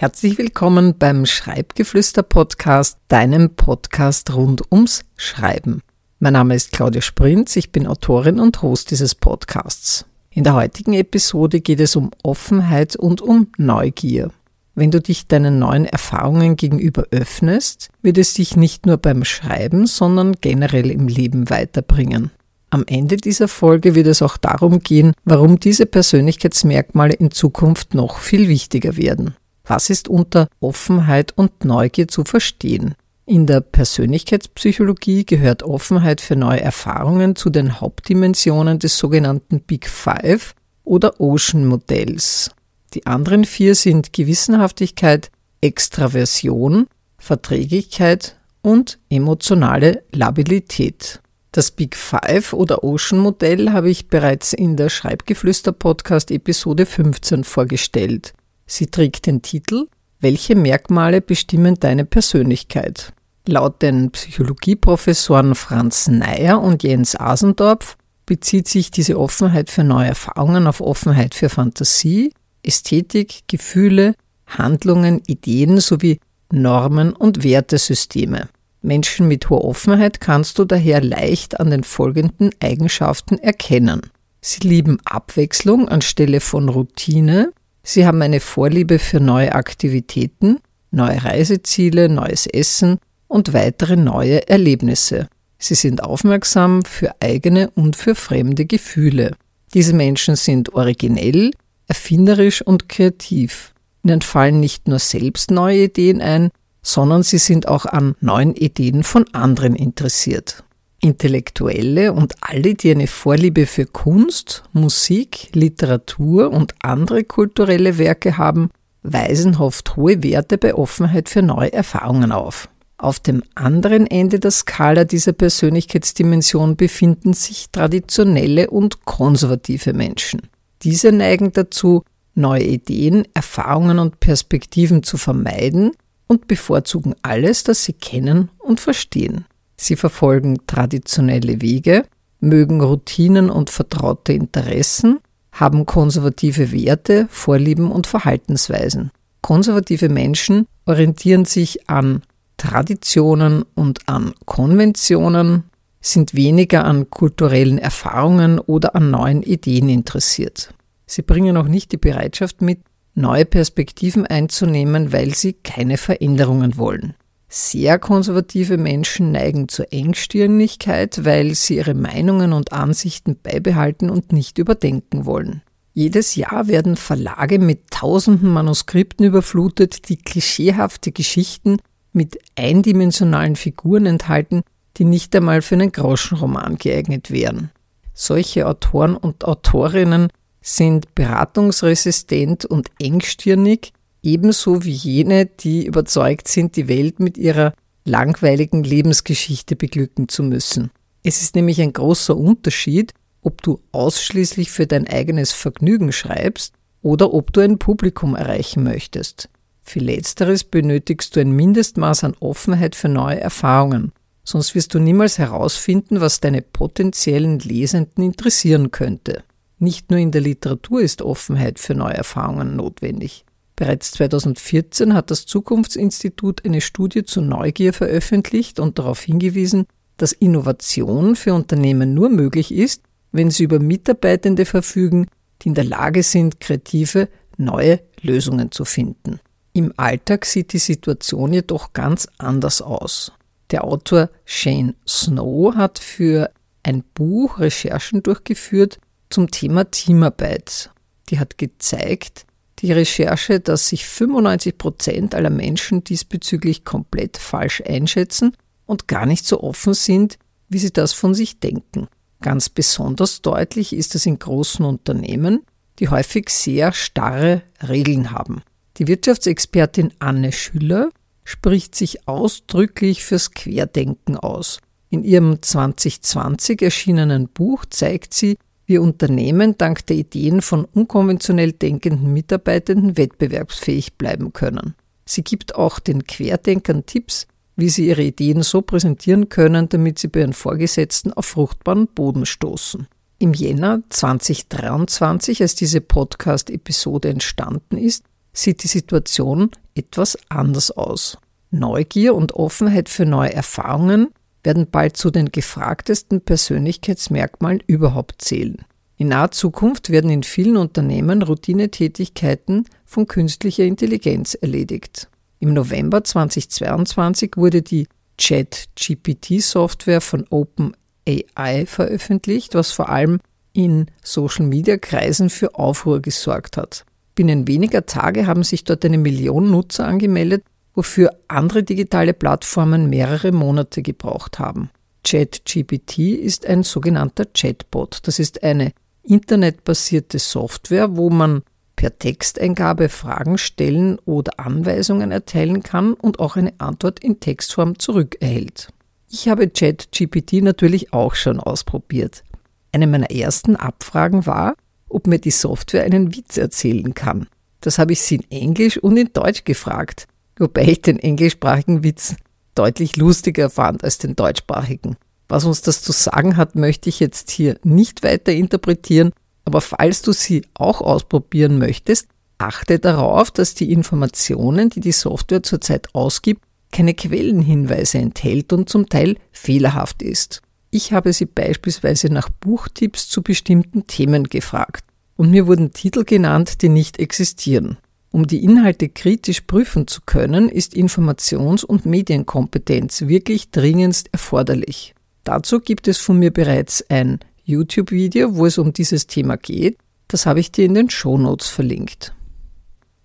Herzlich willkommen beim Schreibgeflüster Podcast, deinem Podcast rund ums Schreiben. Mein Name ist Claudia Sprinz, ich bin Autorin und Host dieses Podcasts. In der heutigen Episode geht es um Offenheit und um Neugier. Wenn du dich deinen neuen Erfahrungen gegenüber öffnest, wird es dich nicht nur beim Schreiben, sondern generell im Leben weiterbringen. Am Ende dieser Folge wird es auch darum gehen, warum diese Persönlichkeitsmerkmale in Zukunft noch viel wichtiger werden. Was ist unter Offenheit und Neugier zu verstehen? In der Persönlichkeitspsychologie gehört Offenheit für neue Erfahrungen zu den Hauptdimensionen des sogenannten Big Five oder Ocean Modells. Die anderen vier sind Gewissenhaftigkeit, Extraversion, Verträglichkeit und emotionale Labilität. Das Big Five oder Ocean Modell habe ich bereits in der Schreibgeflüster Podcast Episode 15 vorgestellt. Sie trägt den Titel Welche Merkmale bestimmen deine Persönlichkeit? Laut den Psychologieprofessoren Franz Neyer und Jens Asendorf bezieht sich diese Offenheit für neue Erfahrungen auf Offenheit für Fantasie, Ästhetik, Gefühle, Handlungen, Ideen sowie Normen und Wertesysteme. Menschen mit hoher Offenheit kannst du daher leicht an den folgenden Eigenschaften erkennen. Sie lieben Abwechslung anstelle von Routine, Sie haben eine Vorliebe für neue Aktivitäten, neue Reiseziele, neues Essen und weitere neue Erlebnisse. Sie sind aufmerksam für eigene und für fremde Gefühle. Diese Menschen sind originell, erfinderisch und kreativ. Ihnen fallen nicht nur selbst neue Ideen ein, sondern sie sind auch an neuen Ideen von anderen interessiert. Intellektuelle und alle, die eine Vorliebe für Kunst, Musik, Literatur und andere kulturelle Werke haben, weisen oft hohe Werte bei Offenheit für neue Erfahrungen auf. Auf dem anderen Ende der Skala dieser Persönlichkeitsdimension befinden sich traditionelle und konservative Menschen. Diese neigen dazu, neue Ideen, Erfahrungen und Perspektiven zu vermeiden und bevorzugen alles, das sie kennen und verstehen. Sie verfolgen traditionelle Wege, mögen Routinen und vertraute Interessen, haben konservative Werte, Vorlieben und Verhaltensweisen. Konservative Menschen orientieren sich an Traditionen und an Konventionen, sind weniger an kulturellen Erfahrungen oder an neuen Ideen interessiert. Sie bringen auch nicht die Bereitschaft mit, neue Perspektiven einzunehmen, weil sie keine Veränderungen wollen. Sehr konservative Menschen neigen zur Engstirnigkeit, weil sie ihre Meinungen und Ansichten beibehalten und nicht überdenken wollen. Jedes Jahr werden Verlage mit tausenden Manuskripten überflutet, die klischeehafte Geschichten mit eindimensionalen Figuren enthalten, die nicht einmal für einen Groschenroman geeignet wären. Solche Autoren und Autorinnen sind beratungsresistent und engstirnig, ebenso wie jene, die überzeugt sind, die Welt mit ihrer langweiligen Lebensgeschichte beglücken zu müssen. Es ist nämlich ein großer Unterschied, ob du ausschließlich für dein eigenes Vergnügen schreibst oder ob du ein Publikum erreichen möchtest. Für letzteres benötigst du ein Mindestmaß an Offenheit für neue Erfahrungen, sonst wirst du niemals herausfinden, was deine potenziellen Lesenden interessieren könnte. Nicht nur in der Literatur ist Offenheit für neue Erfahrungen notwendig. Bereits 2014 hat das Zukunftsinstitut eine Studie zur Neugier veröffentlicht und darauf hingewiesen, dass Innovation für Unternehmen nur möglich ist, wenn sie über Mitarbeitende verfügen, die in der Lage sind, kreative, neue Lösungen zu finden. Im Alltag sieht die Situation jedoch ganz anders aus. Der Autor Shane Snow hat für ein Buch Recherchen durchgeführt zum Thema Teamarbeit. Die hat gezeigt, die Recherche, dass sich 95 Prozent aller Menschen diesbezüglich komplett falsch einschätzen und gar nicht so offen sind, wie sie das von sich denken. Ganz besonders deutlich ist es in großen Unternehmen, die häufig sehr starre Regeln haben. Die Wirtschaftsexpertin Anne Schüller spricht sich ausdrücklich fürs Querdenken aus. In ihrem 2020 erschienenen Buch zeigt sie, wir Unternehmen dank der Ideen von unkonventionell denkenden Mitarbeitenden wettbewerbsfähig bleiben können. Sie gibt auch den Querdenkern Tipps, wie sie ihre Ideen so präsentieren können, damit sie bei ihren Vorgesetzten auf fruchtbaren Boden stoßen. Im Jänner 2023, als diese Podcast-Episode entstanden ist, sieht die Situation etwas anders aus. Neugier und Offenheit für neue Erfahrungen werden bald zu den gefragtesten Persönlichkeitsmerkmalen überhaupt zählen. In naher Zukunft werden in vielen Unternehmen Routinetätigkeiten von künstlicher Intelligenz erledigt. Im November 2022 wurde die Chat-GPT-Software von OpenAI veröffentlicht, was vor allem in Social-Media-Kreisen für Aufruhr gesorgt hat. Binnen weniger Tage haben sich dort eine Million Nutzer angemeldet, wofür andere digitale Plattformen mehrere Monate gebraucht haben. ChatGPT ist ein sogenannter Chatbot. Das ist eine internetbasierte Software, wo man per Texteingabe Fragen stellen oder Anweisungen erteilen kann und auch eine Antwort in Textform zurückerhält. Ich habe ChatGPT natürlich auch schon ausprobiert. Eine meiner ersten Abfragen war, ob mir die Software einen Witz erzählen kann. Das habe ich sie in Englisch und in Deutsch gefragt, wobei ich den englischsprachigen Witz deutlich lustiger fand als den deutschsprachigen. Was uns das zu sagen hat, möchte ich jetzt hier nicht weiter interpretieren, aber falls du sie auch ausprobieren möchtest, achte darauf, dass die Informationen, die die Software zurzeit ausgibt, keine Quellenhinweise enthält und zum Teil fehlerhaft ist. Ich habe sie beispielsweise nach Buchtipps zu bestimmten Themen gefragt und mir wurden Titel genannt, die nicht existieren. Um die Inhalte kritisch prüfen zu können, ist Informations- und Medienkompetenz wirklich dringendst erforderlich. Dazu gibt es von mir bereits ein YouTube-Video, wo es um dieses Thema geht. Das habe ich dir in den Shownotes verlinkt.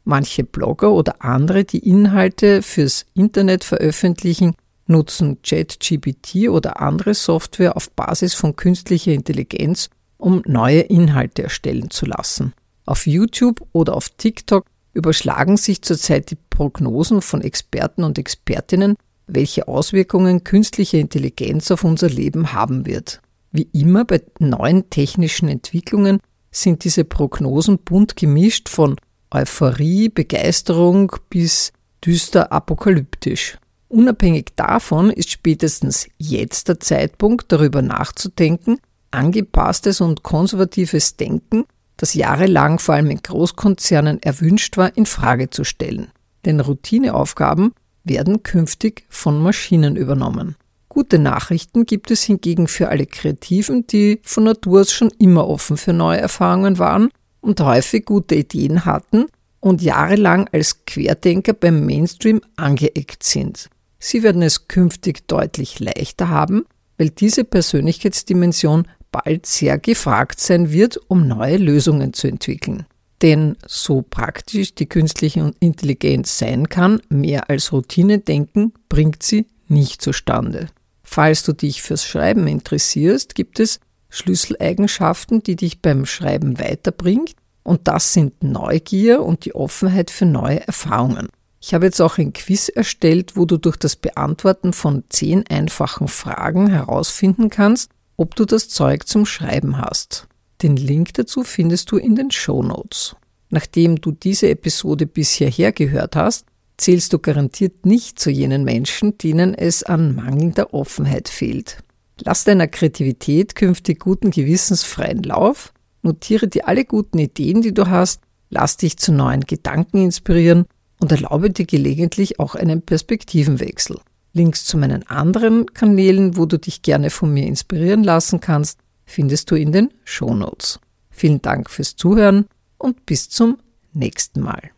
Manche Blogger oder andere, die Inhalte fürs Internet veröffentlichen, nutzen ChatGPT oder andere Software auf Basis von künstlicher Intelligenz, um neue Inhalte erstellen zu lassen. Auf YouTube oder auf TikTok überschlagen sich zurzeit die Prognosen von Experten und Expertinnen, welche Auswirkungen künstliche Intelligenz auf unser Leben haben wird. Wie immer bei neuen technischen Entwicklungen sind diese Prognosen bunt gemischt von Euphorie, Begeisterung bis düster apokalyptisch. Unabhängig davon ist spätestens jetzt der Zeitpunkt, darüber nachzudenken, angepasstes und konservatives Denken, das jahrelang vor allem in Großkonzernen erwünscht war, in Frage zu stellen. Denn Routineaufgaben werden künftig von Maschinen übernommen. Gute Nachrichten gibt es hingegen für alle Kreativen, die von Natur aus schon immer offen für neue Erfahrungen waren und häufig gute Ideen hatten und jahrelang als Querdenker beim Mainstream angeeckt sind. Sie werden es künftig deutlich leichter haben, weil diese Persönlichkeitsdimension bald sehr gefragt sein wird, um neue Lösungen zu entwickeln. Denn so praktisch die künstliche Intelligenz sein kann, mehr als Routinedenken bringt sie nicht zustande. Falls du dich fürs Schreiben interessierst, gibt es Schlüsseleigenschaften, die dich beim Schreiben weiterbringt, und das sind Neugier und die Offenheit für neue Erfahrungen. Ich habe jetzt auch ein Quiz erstellt, wo du durch das Beantworten von zehn einfachen Fragen herausfinden kannst, ob du das Zeug zum Schreiben hast. Den Link dazu findest du in den Show Notes. Nachdem du diese Episode bisher hergehört hast, zählst du garantiert nicht zu jenen Menschen, denen es an mangelnder Offenheit fehlt. Lass deiner Kreativität künftig guten Gewissens freien Lauf, notiere dir alle guten Ideen, die du hast, lass dich zu neuen Gedanken inspirieren und erlaube dir gelegentlich auch einen Perspektivenwechsel. Links zu meinen anderen Kanälen, wo du dich gerne von mir inspirieren lassen kannst, findest du in den Show Notes. Vielen Dank fürs Zuhören und bis zum nächsten Mal.